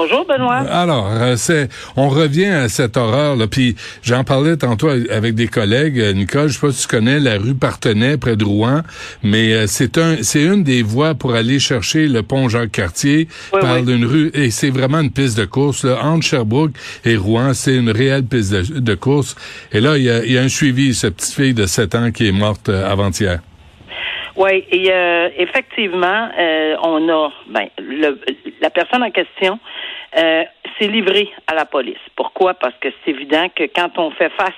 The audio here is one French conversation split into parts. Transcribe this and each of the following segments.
Bonjour Benoît. Alors, euh, c'est, on revient à cette horreur là. Puis j'en parlais tantôt avec des collègues. Euh, Nicole, je sais pas si tu connais la rue Partenay près de Rouen, mais euh, c'est un, c'est une des voies pour aller chercher le pont Jacques Cartier. Oui, par oui. d'une rue et c'est vraiment une piste de course là. entre Sherbrooke et Rouen. C'est une réelle piste de, de course. Et là, il y a, y a un suivi. Cette petite fille de 7 ans qui est morte avant-hier. Oui, et euh, effectivement, euh, on a ben, le, la personne en question euh, s'est livrée à la police. Pourquoi? Parce que c'est évident que quand on fait face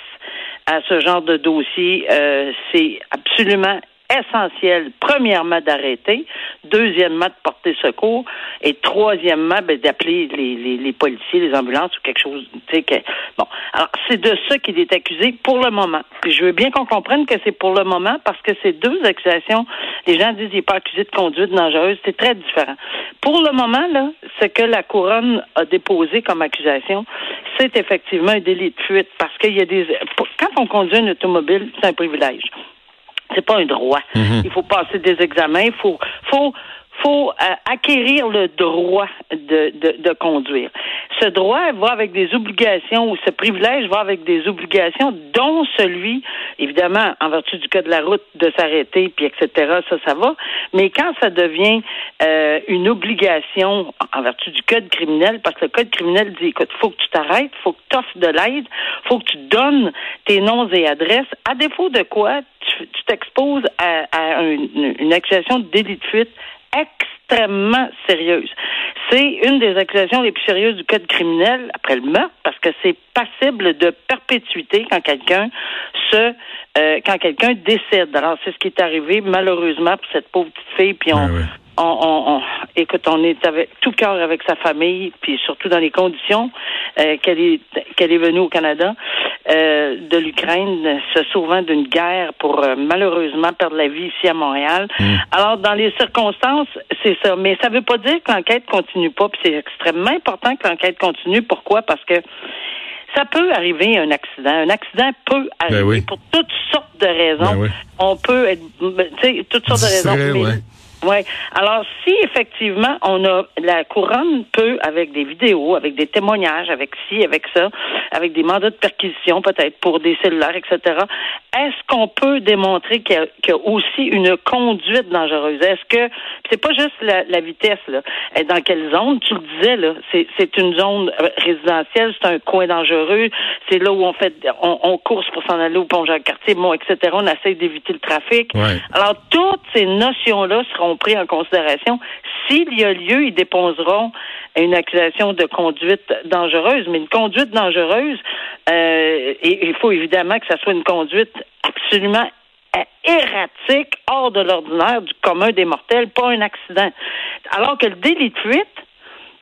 à ce genre de dossier, euh, c'est absolument essentiel, premièrement, d'arrêter, deuxièmement, de porter secours, et troisièmement, ben, d'appeler les, les, policiers, les ambulances ou quelque chose. Que, bon. Alors, c'est de ça qu'il est accusé pour le moment. Je veux bien qu'on comprenne que c'est pour le moment parce que ces deux accusations, les gens disent qu'il n'est pas accusé de conduite dangereuse, c'est très différent. Pour le moment, là, ce que la couronne a déposé comme accusation, c'est effectivement un délit de fuite parce qu'il y a des. Quand on conduit une automobile, c'est un privilège c'est pas un droit. Il faut passer des examens, il faut, faut, faut euh, acquérir le droit de, de, de conduire. Ce droit va avec des obligations ou ce privilège va avec des obligations, dont celui, évidemment, en vertu du code de la route, de s'arrêter, puis etc. Ça, ça va. Mais quand ça devient euh, une obligation en vertu du code criminel, parce que le code criminel dit, écoute, faut que tu t'arrêtes, faut que tu offres de l'aide, faut que tu donnes tes noms et adresses, à défaut de quoi tu t'exposes à, une, accusation de délit de fuite extrêmement sérieuse. C'est une des accusations les plus sérieuses du code criminel après le meurtre parce que c'est passible de perpétuité quand quelqu'un se euh, quand quelqu'un décède. Alors c'est ce qui est arrivé malheureusement pour cette pauvre petite fille puis on Ouais, ouais. On, on, on- écoute, on est avec tout cœur avec sa famille, puis surtout dans les conditions euh, qu'elle est qu'elle est venue au Canada euh, de l'Ukraine, se sauvant d'une guerre pour euh, malheureusement perdre la vie ici à Montréal. Alors dans les circonstances, c'est ça, mais ça veut pas dire que l'enquête continue pas, puis c'est extrêmement important que l'enquête continue. Pourquoi? Parce que ça peut arriver un accident. Un accident peut arriver Ben oui. pour toutes sortes de raisons. Ben oui. On peut être, tu sais, toutes sortes de raisons. Mais-. Oui. Alors, si effectivement on a la couronne peut, avec des vidéos, avec des témoignages, avec ci, avec ça, avec des mandats de perquisition peut-être pour des cellulaires, etc. Est-ce qu'on peut démontrer qu'il y, y a aussi une conduite dangereuse Est-ce que c'est pas juste la, la vitesse là Et Dans quelle zone? Tu le disais là, c'est, une zone euh, résidentielle, c'est un coin dangereux, c'est là où on fait, on, on course pour s'en aller au pont Jacques-Cartier, bon, etc. On essaie d'éviter le trafic. Ouais. Alors, toutes ces notions-là seront prises en considération. S'il y a lieu, ils déposeront une accusation de conduite dangereuse. Mais une conduite dangereuse, euh, il faut évidemment que ça soit une conduite absolument euh, erratique, hors de l'ordinaire, du commun des mortels, pas un accident. Alors que le délit de fuite,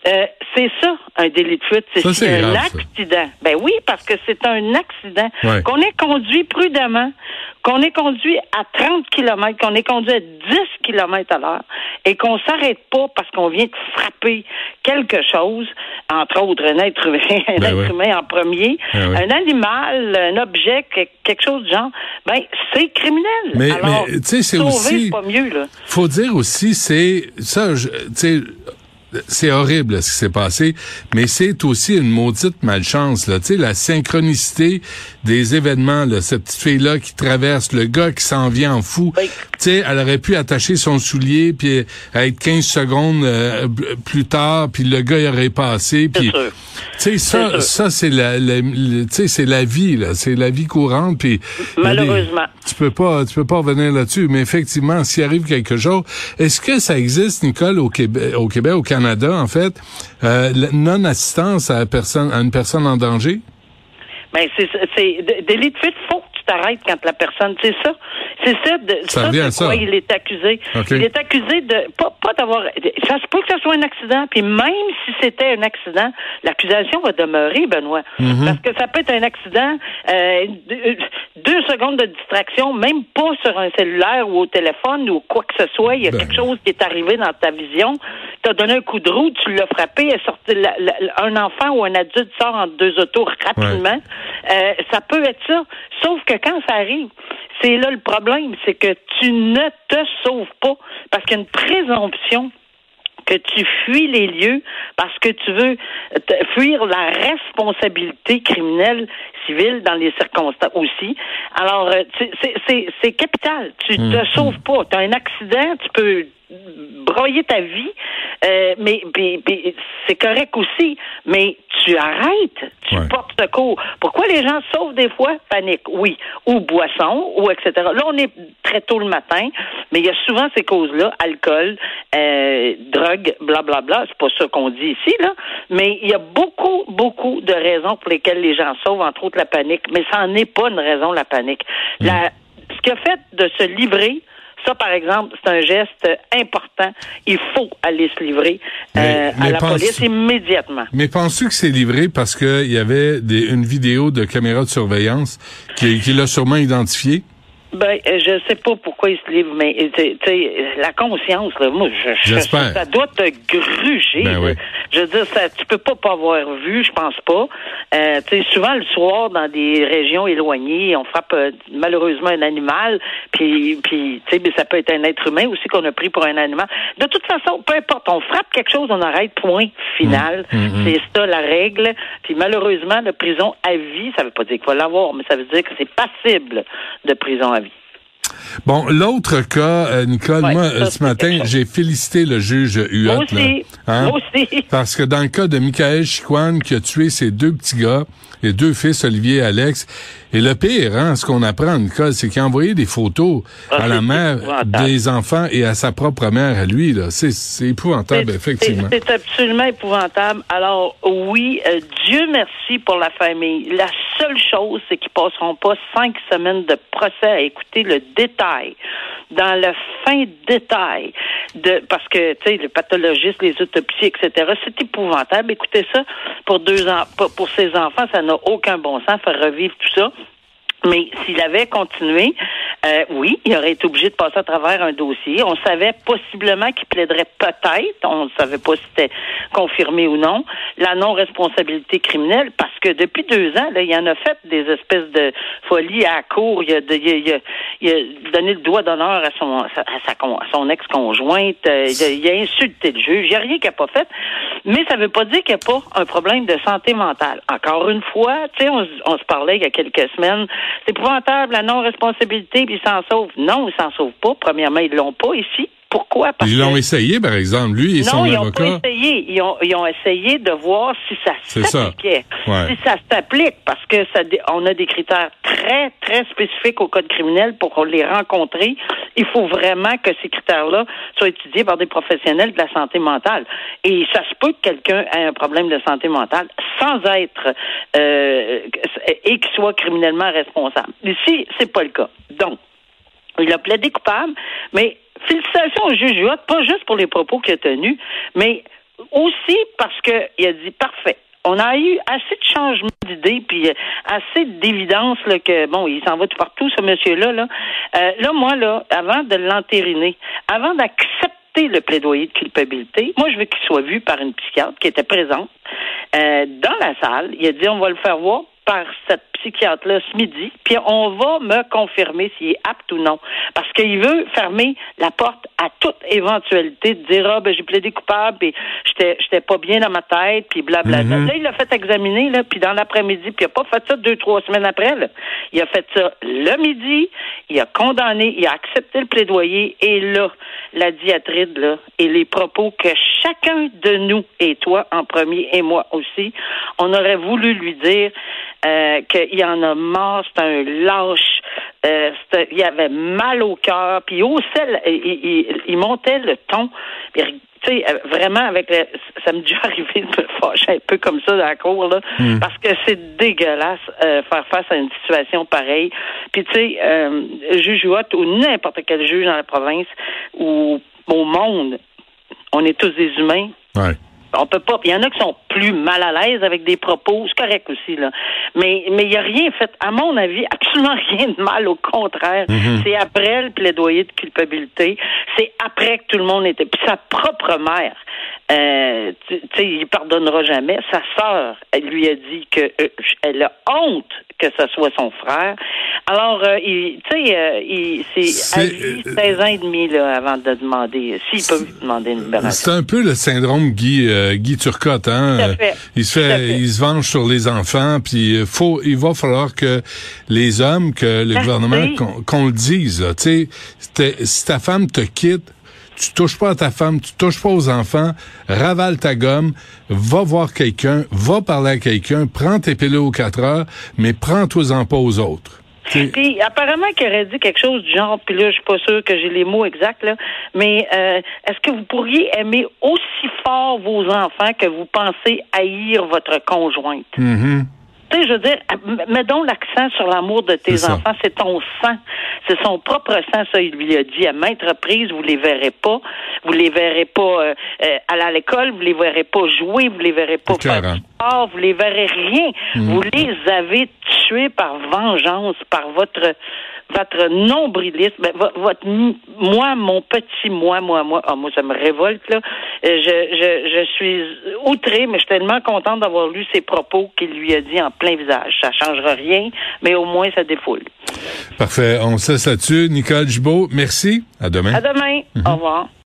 euh, c'est ça, un délit de fuite. C'est un grave, ça. accident. Ben oui, parce que c'est un accident. Ouais. Qu'on ait conduit prudemment, qu'on ait conduit à 30 km, qu'on ait conduit à 10 km à l'heure et qu'on s'arrête pas parce qu'on vient de frapper quelque chose, entre autres un être humain, un Ben être ouais. humain en premier, Ben ouais. un animal, un objet, que- quelque chose du genre, ben c'est criminel. Mais- Alors, mais, tu sais, c'est aussi- pas mieux, là. faut dire aussi, c'est ça, tu sais, c'est horrible ce qui s'est passé, mais c'est aussi une maudite malchance là. Tu sais, la synchronicité des événements. Là, cette petite fille là qui traverse, le gars qui s'en vient en fou. Oui. Tu sais, elle aurait pu attacher son soulier puis être 15 secondes euh, plus tard, puis le gars il aurait passé. C'est Puis, sûr. tu sais, ça, ça c'est la, la- c'est la vie là, c'est la vie courante. Puis des- Malheureusement. tu peux pas, tu peux pas revenir là-dessus. Mais effectivement, s'il arrive quelque chose, est-ce que ça existe, Nicole, au Québec, au Québec, au Canada, en fait, euh, non-assistance à, personne, à une personne en danger? Ben, c'est, c'est, délit de fuite, faut que tu t'arrêtes quand la personne, c'est ça. C'est ça, de, Ça ça, de quoi ça. il est accusé. Il est accusé de, pas, pas d'avoir, ça se peut que ce soit un accident, puis même si c'était un accident, l'accusation va demeurer, Benoît. Mhm. Parce que ça peut être un accident, euh, deux, secondes de distraction, même pas sur un cellulaire ou au téléphone ou quoi que ce soit, il y a Ben. quelque chose qui est arrivé dans ta vision, t'as donné un coup de roue, tu l'as frappé, elle est sortie- la- la- un enfant ou un adulte sort entre deux autos rapidement. Euh, ça peut être ça. Sauf que quand ça arrive, c'est là le problème, c'est que tu ne te sauves pas parce qu'il y a une présomption que tu fuis les lieux parce que tu veux fuir la responsabilité criminelle civile dans les circonstances aussi. Alors, euh, c'est- capital. Tu te sauves pas. Tu as un accident, tu peux broyer ta vie, euh, mais c'est correct aussi, mais tu arrêtes, tu Ouais. portes secours. Pourquoi les gens sauvent des fois? Panique, oui. Ou boisson, ou etc. Là, on est très tôt le matin, mais il y a souvent ces causes-là, alcool, euh, drogue, blablabla. C'est pas ça qu'on dit ici, là. Mais il y a beaucoup, beaucoup de raisons pour lesquelles les gens sauvent, entre autres la panique. Mais ça n'en est pas une raison, la panique. La, ce qui a fait de se livrer, ça, par exemple, c'est un geste important. Il faut aller se livrer euh, Mais- à la pense- police immédiatement. Mais penses-tu que c'est livré parce qu'il y avait des, une vidéo de caméra de surveillance qui, qui l'a sûrement identifié? Ben, euh, je sais pas pourquoi il se livre, mais euh, tu tu sais, la conscience, là, moi, je, je- ça doit te gruger. Ben oui. Je veux dire, ça, tu peux pas pas avoir vu, je pense pas. Euh, tu sais, souvent le soir, dans des régions éloignées, on frappe euh, malheureusement un animal, puis, puis tu sais, mais ça peut être un être humain aussi qu'on a pris pour un animal. De toute façon, peu importe, on frappe quelque chose, on arrête, point final. Mmh, C'est ça la règle. Puis malheureusement, la prison à vie, ça veut pas dire qu'il va l'avoir, mais ça veut dire que c'est passible de prison à vie. Bon, l'autre cas, euh, Nicole, Ouais, moi, ça, euh, ce matin, j'ai félicité le juge Huot. Moi aussi. là. Hein? Moi aussi. Parce que dans le cas de Michael Chiquan, qui a tué ses deux petits gars, les deux fils, Olivier et Alex, et le pire, hein, ce qu'on apprend, Nicole, c'est qu'il a envoyé des photos Ah, à la mère des enfants et à sa propre mère, à lui. là. C'est c'est épouvantable, effectivement. C'est c'est absolument épouvantable. Alors, oui, euh, Dieu merci pour la famille. La seule chose, c'est qu'ils passeront pas cinq semaines de procès à écouter le détail, dans le fin détail, de parce que, tu sais, le pathologiste, les autopsies, etc., c'est épouvantable. Écoutez ça, pour deux ans, pour, ses enfants, ça n'a aucun bon sens, faire revivre tout ça. Mais s'il avait continué, euh, oui, il aurait été obligé de passer à travers un dossier. On savait possiblement qu'il plaiderait peut-être, on ne savait pas si c'était confirmé ou non, la non-responsabilité criminelle, parce que depuis deux ans, là, il en a fait des espèces de folies à la cour. Il a, de- il a- donné le doigt d'honneur à son, à, à son ex-conjointe. Euh, il, a, insulté le juge. Il n'y a rien qu'il n'a pas fait. Mais ça ne veut pas dire qu'il n'y a pas un problème de santé mentale. Encore une fois, tu sais, on, on se parlait il y a quelques semaines. C'est épouvantable, la non-responsabilité, puis ils s'en sauvent. Non, ils s'en sauvent pas. Premièrement, ils l'ont pas ici. Pourquoi? Parce Ils l'ont que- essayé, par exemple, lui et non, son ils pas essayé. Ils ont, ils ont essayé de voir si ça s'appliquait. Ouais. Si ça s'applique, parce que ça, on a des critères très, très spécifiques au code criminel pour les rencontrer. Il faut vraiment que ces critères-là soient étudiés par des professionnels de la santé mentale. Et ça se peut que quelqu'un ait un problème de santé mentale sans être euh, et qu'il soit criminellement responsable. Ici, c'est pas le cas. Donc, il a plaidé coupable, mais félicitations au juge Huot, pas juste pour les propos qu'il a tenus, mais aussi parce qu'il a dit parfait. On a eu assez de changements d'idées, puis euh, assez d'évidence que, bon, il s'en va tout partout, ce monsieur-là. Là, Euh, là moi, là, avant de l'entériner, avant d'accepter le plaidoyer de culpabilité, moi, je veux qu'il soit vu par une psychiatre qui était présente euh, dans la salle. Il a dit, on va le faire voir par cette psychiatre-là ce midi, puis on va me confirmer s'il est apte ou non. Parce qu'il veut fermer la porte à toute éventualité de dire Ah ben j'ai plaidé coupable, puis j'étais j'étais pas bien dans ma tête, puis blablabla. Mhm. Là, il l'a fait examiner, là, puis dans l'après-midi, puis il a pas fait ça deux, trois semaines après. Là. Il a fait ça le midi, il a condamné, il a accepté le plaidoyer, et là, la diatribe, là, et les propos que chacun de nous, et toi en premier, et moi aussi, on aurait voulu lui dire euh, qu'il en a marre, c'est un lâche, euh, il avait mal au cœur, puis il haussait, il, il- il montait le ton. Puis tu sais, euh, vraiment, avec le, ça me déjà arrivé de me fâcher un peu comme ça dans la cour, là, Hmm. parce que c'est dégueulasse euh, faire face à une situation pareille. Puis, tu sais, euh, juge Watt ou n'importe quel juge dans la province ou au monde, on est tous des humains. Ouais. On peut pas. Il y en a qui sont plus mal à l'aise avec des propos, c'est correct aussi là. Mais mais il y a rien fait, à mon avis, absolument rien de mal. Au contraire, c'est après le plaidoyer de culpabilité, c'est après que tout le monde était. Puis sa propre mère, euh, tu sais, il pardonnera jamais. Sa sœur, elle lui a dit que euh, elle a honte que ce soit son frère. Alors, euh, il, tu sais, euh, il, c'est à lui euh, 16 ans et demi là, avant de demander, s'il peut demander une libération. C'est un peu le syndrome Guy euh, Guy Turcotte, hein. Tout à Euh, fait. Il se fait, fait. il se venge sur les enfants, puis euh, faut, il va falloir que les hommes, que le Merci. gouvernement, qu'on le dise. Tu sais, si ta femme te quitte, tu touches pas à ta femme, tu touches pas aux enfants, ravale ta gomme, va voir quelqu'un, va parler à quelqu'un, prends tes pilules aux quatre heures, mais prends-toi-en pas aux autres. Puis apparemment qu'il aurait dit quelque chose du genre, puis là, je suis pas sûre que j'ai les mots exacts, là, mais euh, est-ce que vous pourriez aimer aussi fort vos enfants que vous pensez haïr votre conjointe? mhm. Tu sais, je veux dire, mets donc l'accent sur l'amour de tes enfants. C'est ton sang. C'est son propre sang, ça, il lui a dit à maintes reprises. Vous les verrez pas. Vous les verrez pas euh, euh, aller à l'école. Vous les verrez pas jouer. Vous les verrez pas faire clair, du sport. Vous les verrez rien. Mhm. Vous les avez tués par vengeance, par votre votre nombrilisme, ben, vo- votre moi, mon petit moi, moi, moi, ah, moi, ça me révolte, là. Euh, Je, je, je suis outrée, mais je suis tellement contente d'avoir lu ses propos qu'il lui a dit en plein visage. Ça changera rien, mais au moins, ça défoule. Parfait. On se laisse là-dessus. Nicole Gibault, merci. À demain. À demain. Au revoir.